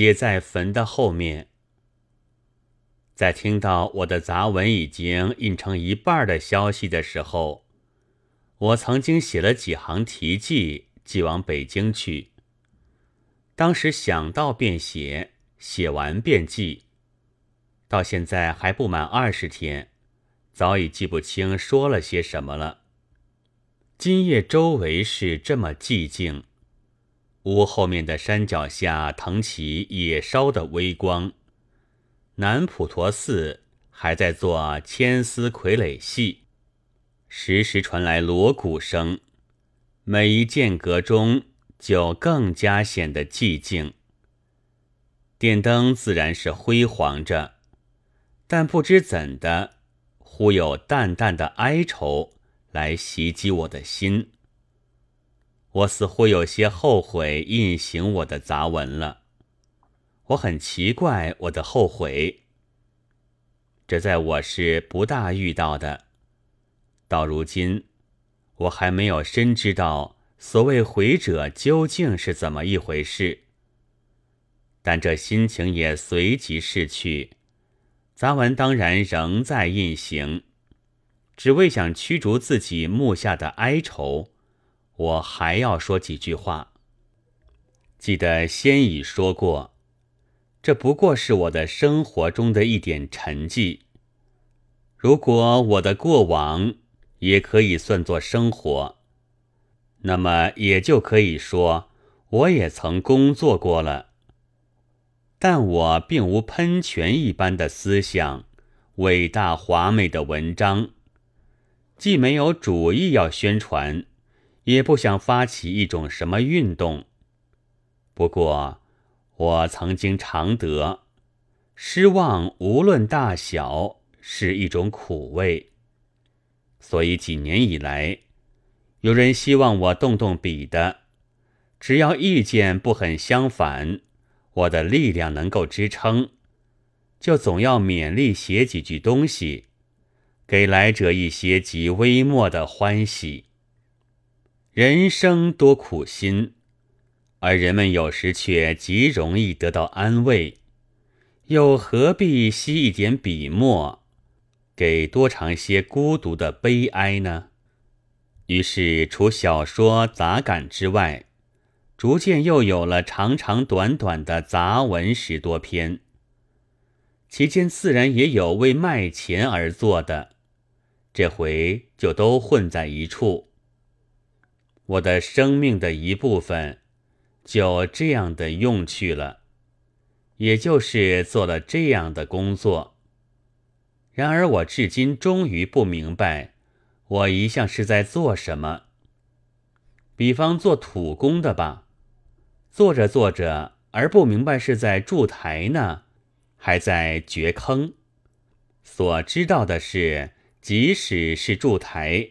写在坟的后面。在听到我的杂文已经印成一半的消息的时候，我曾经写了几行题记，寄往北京去。当时想到便写，写完便寄。到现在还不满二十天，早已记不清说了些什么了。今夜周围是这么寂静，屋后面的山脚下腾起野烧的微光，南普陀寺还在做千丝傀儡戏，时时传来锣鼓声，每一间隔中就更加显得寂静。电灯自然是辉煌着。但不知怎的，忽有淡淡的哀愁来袭击我的心。我似乎有些后悔印行我的杂文了。我很奇怪我的后悔，这在我是不大遇到的。到如今，我还没有深知道所谓悔者究竟是怎么一回事。但这心情也随即逝去。杂文当然仍在印行，只为想驱逐自己目下的哀愁，我还要说几句话。记得先已说过，这不过是我的生活中的一点沉寂。如果我的过往也可以算作生活，那么也就可以说我也曾工作过了。但我并无喷泉一般的思想，伟大华美的文章，既没有主意要宣传，也不想发起一种什么运动。不过，我曾经常得失望，无论大小，是一种苦味。所以几年以来，有人希望我动动笔的，只要意见不很相反。我的力量能够支撑，就总要勉力写几句东西，给来者一些极微末的欢喜。人生多苦心，而人们有时却极容易得到安慰，又何必吸一点笔墨，给多尝些孤独的悲哀呢？于是，除小说杂感之外。逐渐又有了长长短短的杂文十多篇，其间自然也有为卖钱而做的，这回就都混在一处。我的生命的一部分就这样的用去了，也就是做了这样的工作。然而我至今终于不明白，我一向是在做什么。比方做土工的吧。做着做着，而不明白是在筑台呢，还在掘坑。所知道的是，即使是筑台，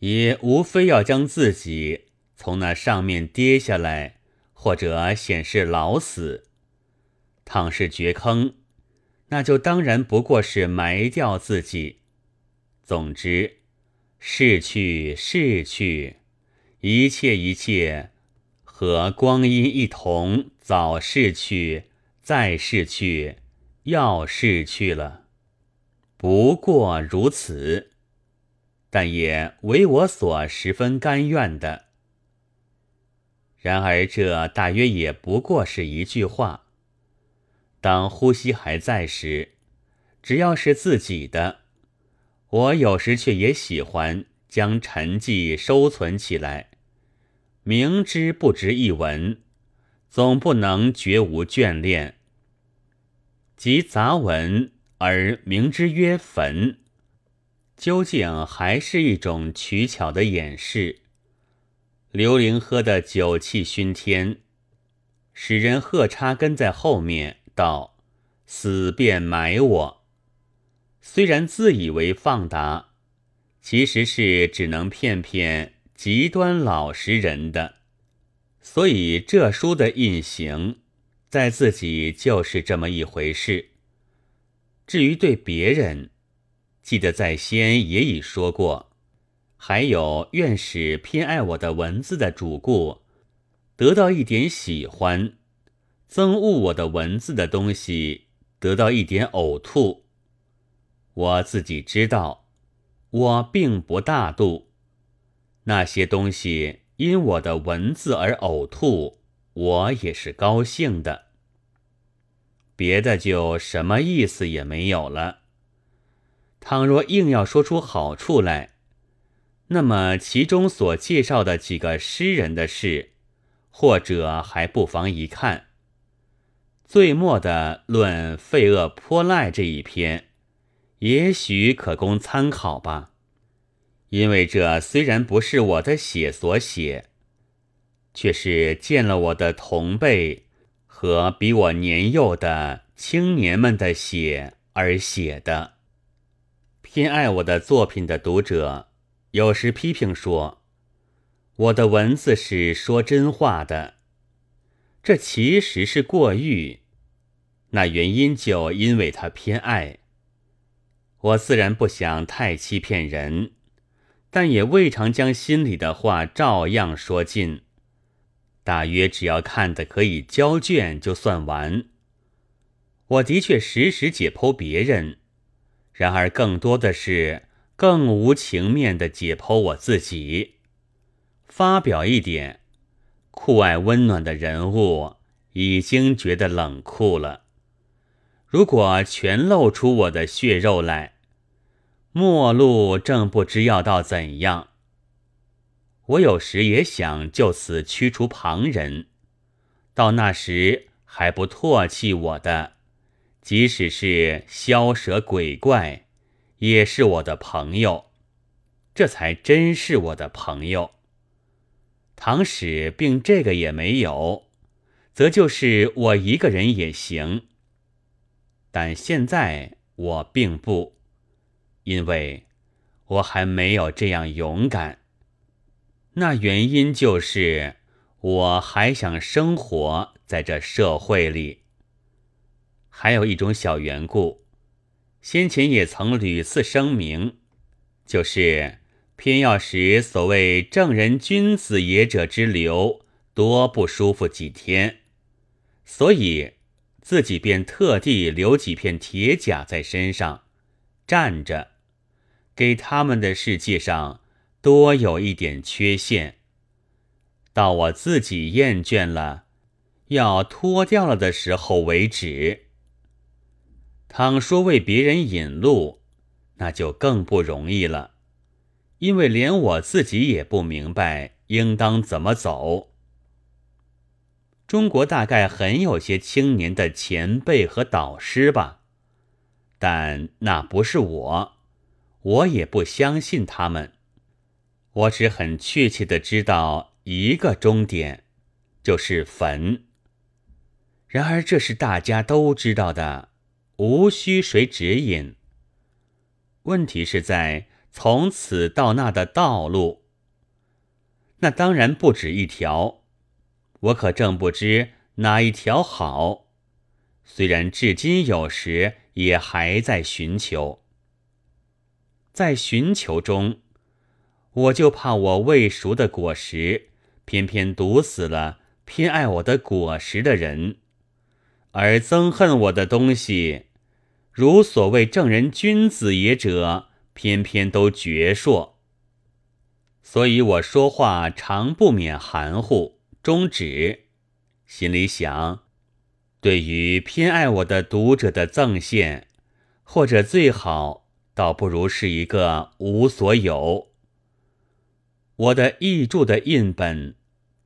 也无非要将自己从那上面跌下来，或者显示老死。倘是掘坑，那就当然不过是埋掉自己。总之，逝去，逝去，一切，一切。和光阴一同早逝去，再逝去，要逝去了，不过如此。但也为我所十分甘愿的。然而这大约也不过是一句话。当呼吸还在时，只要是自己的，我有时却也喜欢将沉寂收存起来。明知不值一文，总不能绝无眷恋。及杂文而明之曰坟，究竟还是一种取巧的掩饰。刘伶喝的酒气熏天，使人喝插跟在后面道：“死便埋我。”虽然自以为放达，其实是只能骗骗。极端老实人的，所以这书的印行，在自己就是这么一回事。至于对别人，记得在先也已说过，还有愿使偏爱我的文字的主顾得到一点喜欢，憎恶我的文字的东西得到一点呕吐。我自己知道，我并不大度。那些东西因我的文字而呕吐，我也是高兴的。别的就什么意思也没有了。倘若硬要说出好处来，那么其中所介绍的几个诗人的事，或者还不妨一看。最末的论费厄泼赖这一篇，也许可供参考吧。因为这虽然不是我的血所写，却是见了我的同辈和比我年幼的青年们的血而写的。偏爱我的作品的读者，有时批评说，我的文字是说真话的，这其实是过誉。那原因就因为他偏爱我，自然不想太欺骗人，但也未尝将心里的话照样说尽。大约只要看的可以交卷就算完。我的确时时解剖别人。然而，更多的是更无情面的解剖我自己，发表一点酷爱温暖的人物，已经觉得冷酷了。如果全露出我的血肉来，末路正不知要到怎样。我有时也想就此驱除旁人，到那时还不唾弃我的。即使是枭蛇鬼怪，也是我的朋友，这才真是我的朋友。倘使并这个也没有，则就是我一个人也行。但现在我并不，因为我还没有这样勇敢。那原因就是我还想生活在这社会里。还有一种小缘故，先前也曾屡次声明，就是偏要使所谓正人君子也者之流多不舒服几天，所以自己便特地留几片铁甲在身上站着，给他们的世界上多有一点缺陷，到我自己厌倦了，要脱掉了的时候为止。倘说为别人引路，那就更不容易了，因为连我自己也不明白应当怎么走。中国大概很有些青年的前辈和导师吧，但那不是我，我也不相信他们。我只很确切的知道一个终点，就是坟。然而这是大家都知道的。无需谁指引。问题是在从此到那的道路，那当然不止一条。我可正不知哪一条好，虽然至今有时也还在寻求。在寻求中，我就怕我未熟的果实，偏偏毒死了偏爱我的果实的人，而憎恨我的东西。如所谓正人君子也者，偏偏都矍铄。所以我说话常不免含糊，终止。心里想，对于偏爱我的读者的赠献，或者最好，倒不如是一个无所有。我的译著的印本，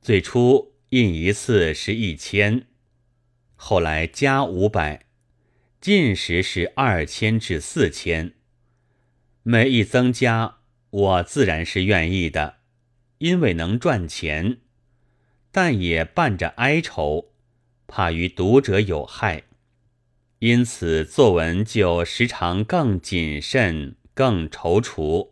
最初印一次是一千，后来加五百。进时是二千至四千，每一增加，我自然是愿意的，因为能赚钱，但也伴着哀愁，怕于读者有害，因此作文就时常更谨慎、更踌躇。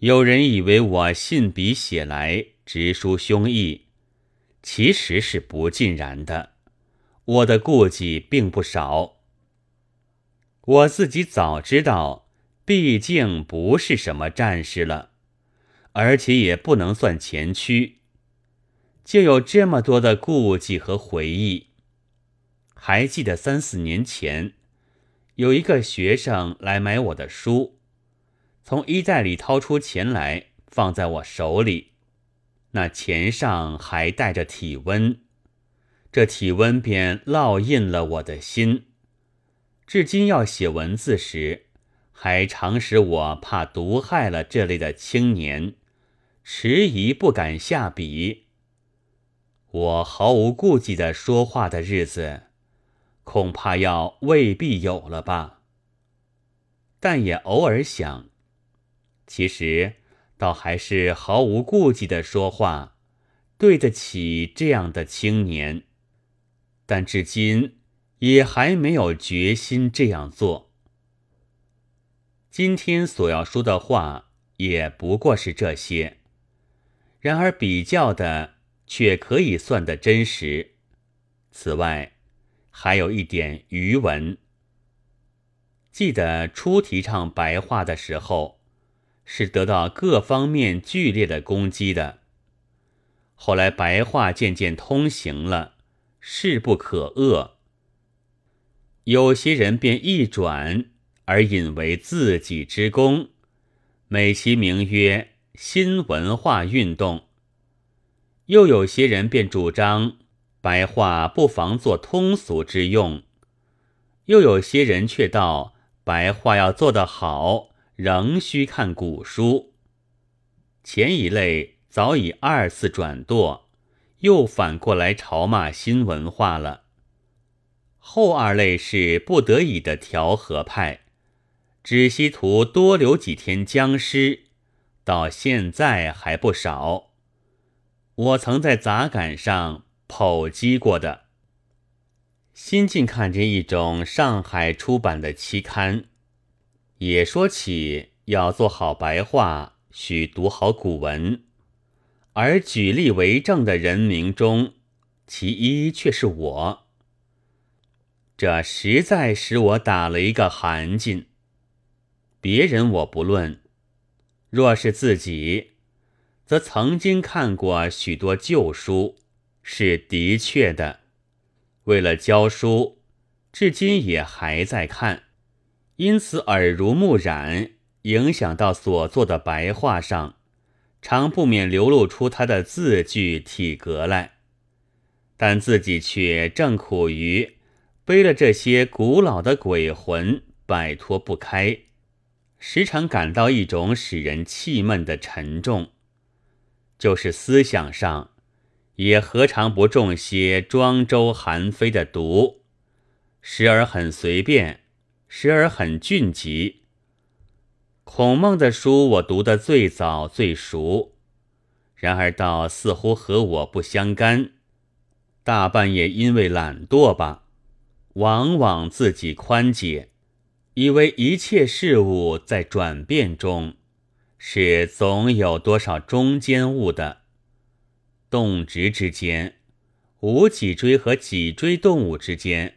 有人以为我信笔写来直抒胸臆，其实是不尽然的。我的顾忌并不少，我自己早知道，毕竟不是什么战士了，而且也不能算前驱，就有这么多的顾忌和回忆。还记得三四年前，有一个学生来买我的书，从衣袋里掏出钱来放在我手里，那钱上还带着体温，这体温便烙印了我的心。至今要写文字时，还常使我怕毒害了这类的青年，迟疑不敢下笔。我毫无顾忌的说话的日子，恐怕要未必有了吧。但也偶尔想，其实倒还是毫无顾忌的说话，对得起这样的青年。但至今。也还没有决心这样做。今天所要说的话也不过是这些，然而比较的却可以算得真实。此外，还有一点余文。记得初提倡白话的时候，是得到各方面剧烈的攻击的。后来白话渐渐通行了，势不可遏。有些人便一转而引为自己之功，美其名曰新文化运动；又有些人便主张白话不妨做通俗之用；又有些人却道白话要做得好，仍需看古书。前一类早已二次转舵，又反过来嘲骂新文化了。后二类是不得已的调和派，只希图多留几天僵尸，到现在还不少。我曾在杂感上剖析过的。新近看见一种上海出版的期刊，也说起要做好白话，需读好古文，而举例为证的人名中，其一却是我。这实在使我打了一个寒噤。别人我不论，若是自己，则曾经看过许多旧书，是的确的。为了教书，至今也还在看，因此耳濡目染，影响到所做的白话上，常不免流露出他的字句体格来。但自己却正苦于。背了这些古老的鬼魂，摆脱不开，时常感到一种使人气闷的沉重。就是思想上，也何尝不中些庄周韩非的毒？时而很随便，时而很峻急。孔孟的书我读得最早最熟，然而倒似乎和我不相干，大半也因为懒惰吧。往往自己宽解，以为一切事物在转变中，是总有多少中间物的。动植之间，无脊椎和脊椎动物之间，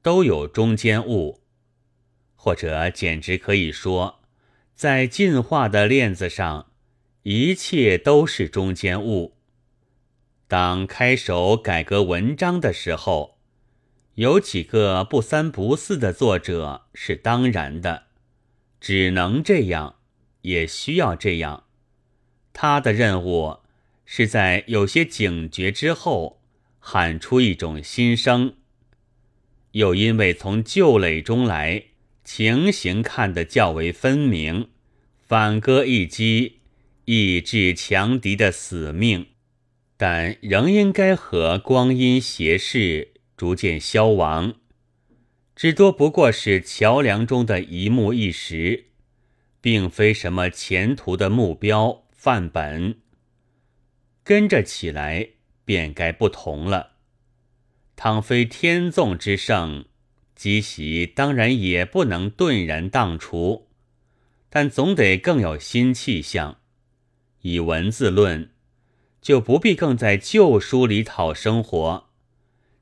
都有中间物，或者简直可以说，在进化的链子上，一切都是中间物。当开手改革文章的时候。有几个不三不四的作者是当然的，只能这样，也需要这样。他的任务是在有些警觉之后，喊出一种新声。又因为从旧垒中来，情形看得较为分明，反戈一击，抑制强敌的死命，但仍应该和光阴斜视。逐渐消亡，至多不过是桥梁中的一木一石，并非什么前途的目标范本。跟着起来，便该不同了。倘非天纵之盛，积习当然也不能顿然荡除，但总得更有新气象。以文字论，就不必更在旧书里讨生活。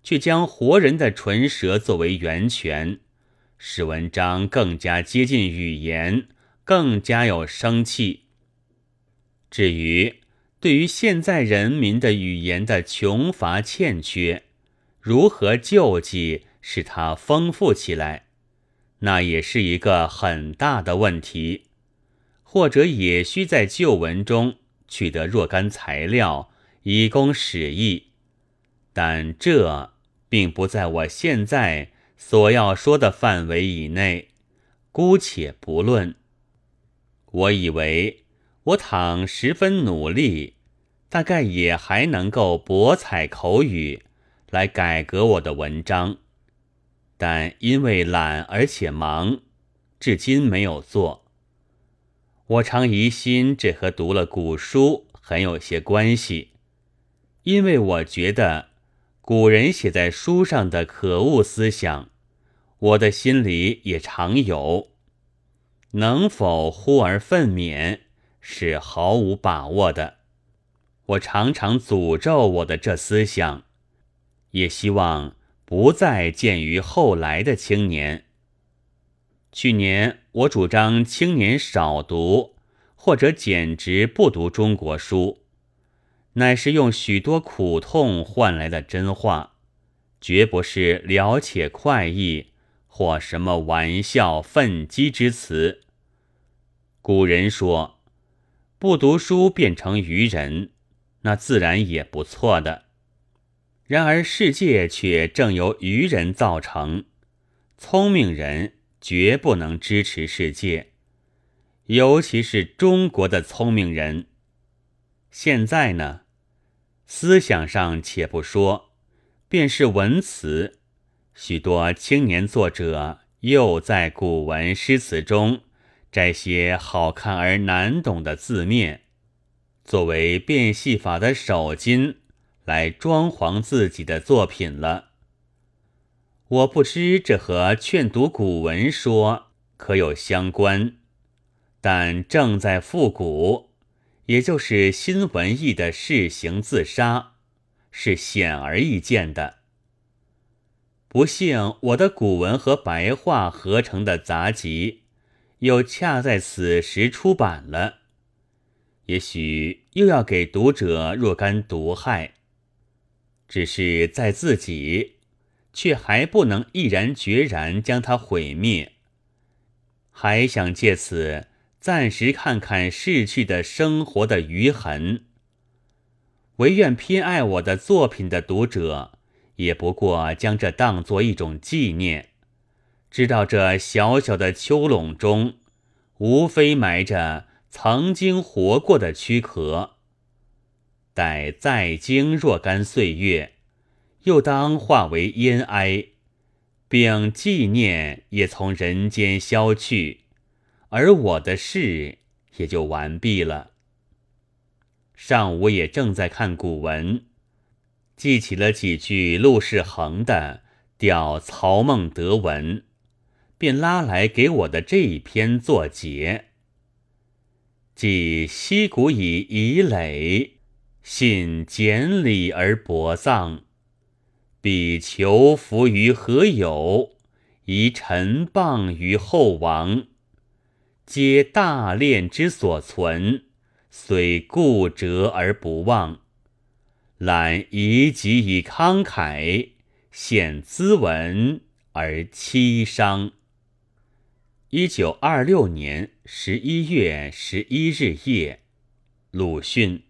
却将活人的唇舌作为源泉，使文章更加接近语言，更加有生气。至于对于现在人民的语言的穷乏欠缺，如何救济，使它丰富起来，那也是一个很大的问题。或者也需在旧文中取得若干材料，以供使役，但这并不在我现在所要说的范围以内，姑且不论。我以为我倘十分努力，大概也还能够博采口语，来改革我的文章，但因为懒而且忙，至今没有做。我常疑心这和读了古书很有些关系，因为我觉得古人写在书上的可恶思想，我的心里也常有，能否忽而奋勉，是毫无把握的。我常常诅咒我的这思想，也希望不再见于后来的青年。去年我主张青年少读，或者简直不读中国书，乃是用许多苦痛换来的真话，绝不是了且快意或什么玩笑愤激之词。古人说，不读书变成愚人，那自然也不错的。然而世界却正由愚人造成，聪明人。绝不能支持世界，尤其是中国的聪明人。现在呢，思想上且不说，便是文辞，许多青年作者又在古文诗词中摘些好看而难懂的字面，作为变戏法的手巾来装潢自己的作品了。我不知这和劝读古文说可有相关，但正在复古，也就是新文艺的试行自杀，是显而易见的。不幸我的古文和白话合成的杂集，又恰在此时出版了，也许又要给读者若干毒害，只是在自己。却还不能毅然决然将它毁灭，还想借此暂时看看逝去的生活的余痕。唯愿偏爱我的作品的读者，也不过将这当作一种纪念，知道这小小的丘垄中，无非埋着曾经活过的躯壳。待再经若干岁月。又当化为烟埃，并纪念也从人间消去，而我的事也就完毕了。上午也正在看古文，记起了几句陆世恒的《吊曹孟德文》，便拉来给我的这一篇作结。即溪谷以遗垒，信简礼而薄葬。彼求福于何有？以臣谤于后王，皆大炼之所存，虽固折而不忘。览遗己以慷慨，献兹文而凄伤。一九二六年十一月十一日夜，鲁迅。